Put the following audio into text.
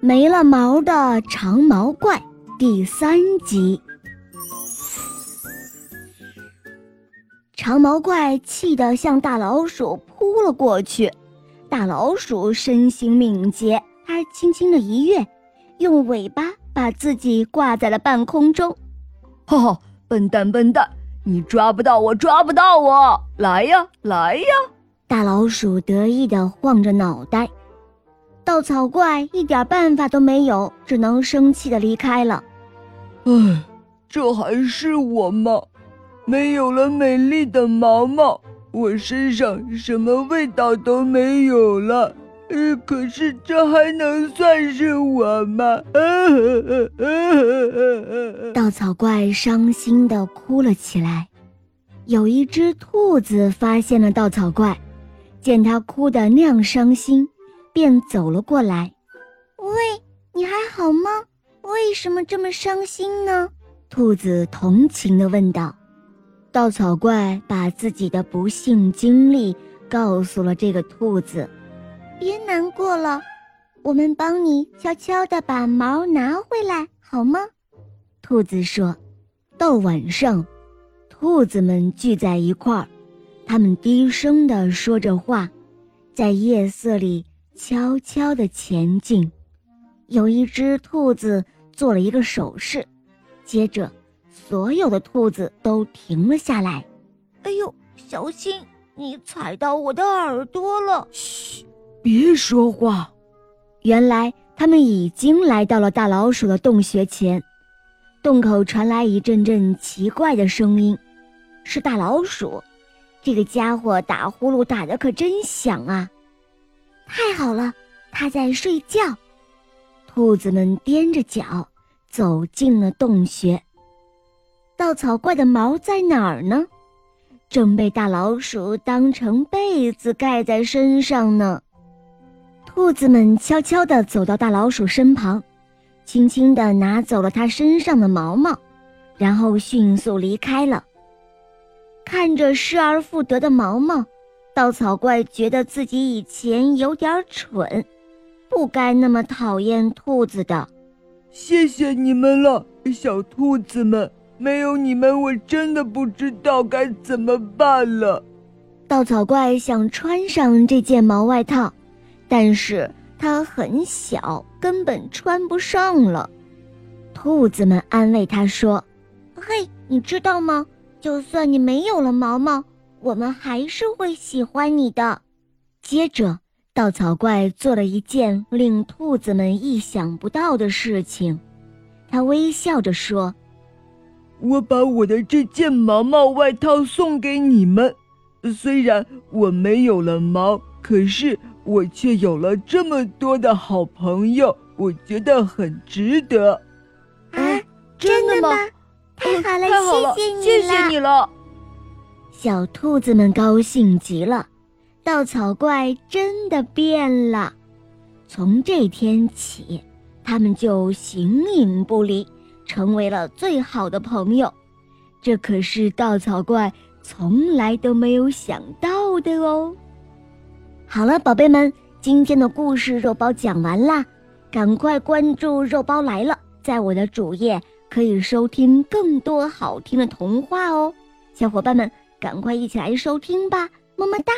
没了毛的长毛怪第三集。长毛怪气得向大老鼠扑了过去，大老鼠身形敏捷，它轻轻的一跃，用尾巴把自己挂在了半空中。哈哈，笨蛋笨蛋，你抓不到我，抓不到我！来呀，来呀！大老鼠得意的晃着脑袋。稻草怪一点办法都没有，只能生气的离开了。唉，这还是我吗？没有了美丽的毛毛，我身上什么味道都没有了。呃，可是这还能算是我吗？稻草怪伤心的哭了起来。有一只兔子发现了稻草怪，见它哭得那样伤心。便走了过来，喂，你还好吗？为什么这么伤心呢？兔子同情地问道。稻草怪把自己的不幸经历告诉了这个兔子。别难过了，我们帮你悄悄地把毛拿回来，好吗？兔子说。到晚上，兔子们聚在一块儿，他们低声地说着话，在夜色里。悄悄地前进，有一只兔子做了一个手势，接着所有的兔子都停了下来。哎呦，小心，你踩到我的耳朵了！嘘，别说话。原来他们已经来到了大老鼠的洞穴前，洞口传来一阵阵奇怪的声音，是大老鼠。这个家伙打呼噜打得可真响啊！太好了，它在睡觉。兔子们踮着脚走进了洞穴。稻草怪的毛在哪儿呢？正被大老鼠当成被子盖在身上呢。兔子们悄悄地走到大老鼠身旁，轻轻地拿走了它身上的毛毛，然后迅速离开了。看着失而复得的毛毛。稻草怪觉得自己以前有点蠢，不该那么讨厌兔子的。谢谢你们了，小兔子们，没有你们，我真的不知道该怎么办了。稻草怪想穿上这件毛外套，但是它很小，根本穿不上了。兔子们安慰他说：“嘿，你知道吗？就算你没有了毛毛。”我们还是会喜欢你的。接着，稻草怪做了一件令兔子们意想不到的事情。他微笑着说：“我把我的这件毛毛外套送给你们。虽然我没有了毛，可是我却有了这么多的好朋友，我觉得很值得。”啊，真的吗？太好了，太好了，谢谢你了。小兔子们高兴极了，稻草怪真的变了。从这天起，他们就形影不离，成为了最好的朋友。这可是稻草怪从来都没有想到的哦。好了，宝贝们，今天的故事肉包讲完啦，赶快关注“肉包来了”，在我的主页可以收听更多好听的童话哦，小伙伴们。赶快一起来收听吧，么么哒。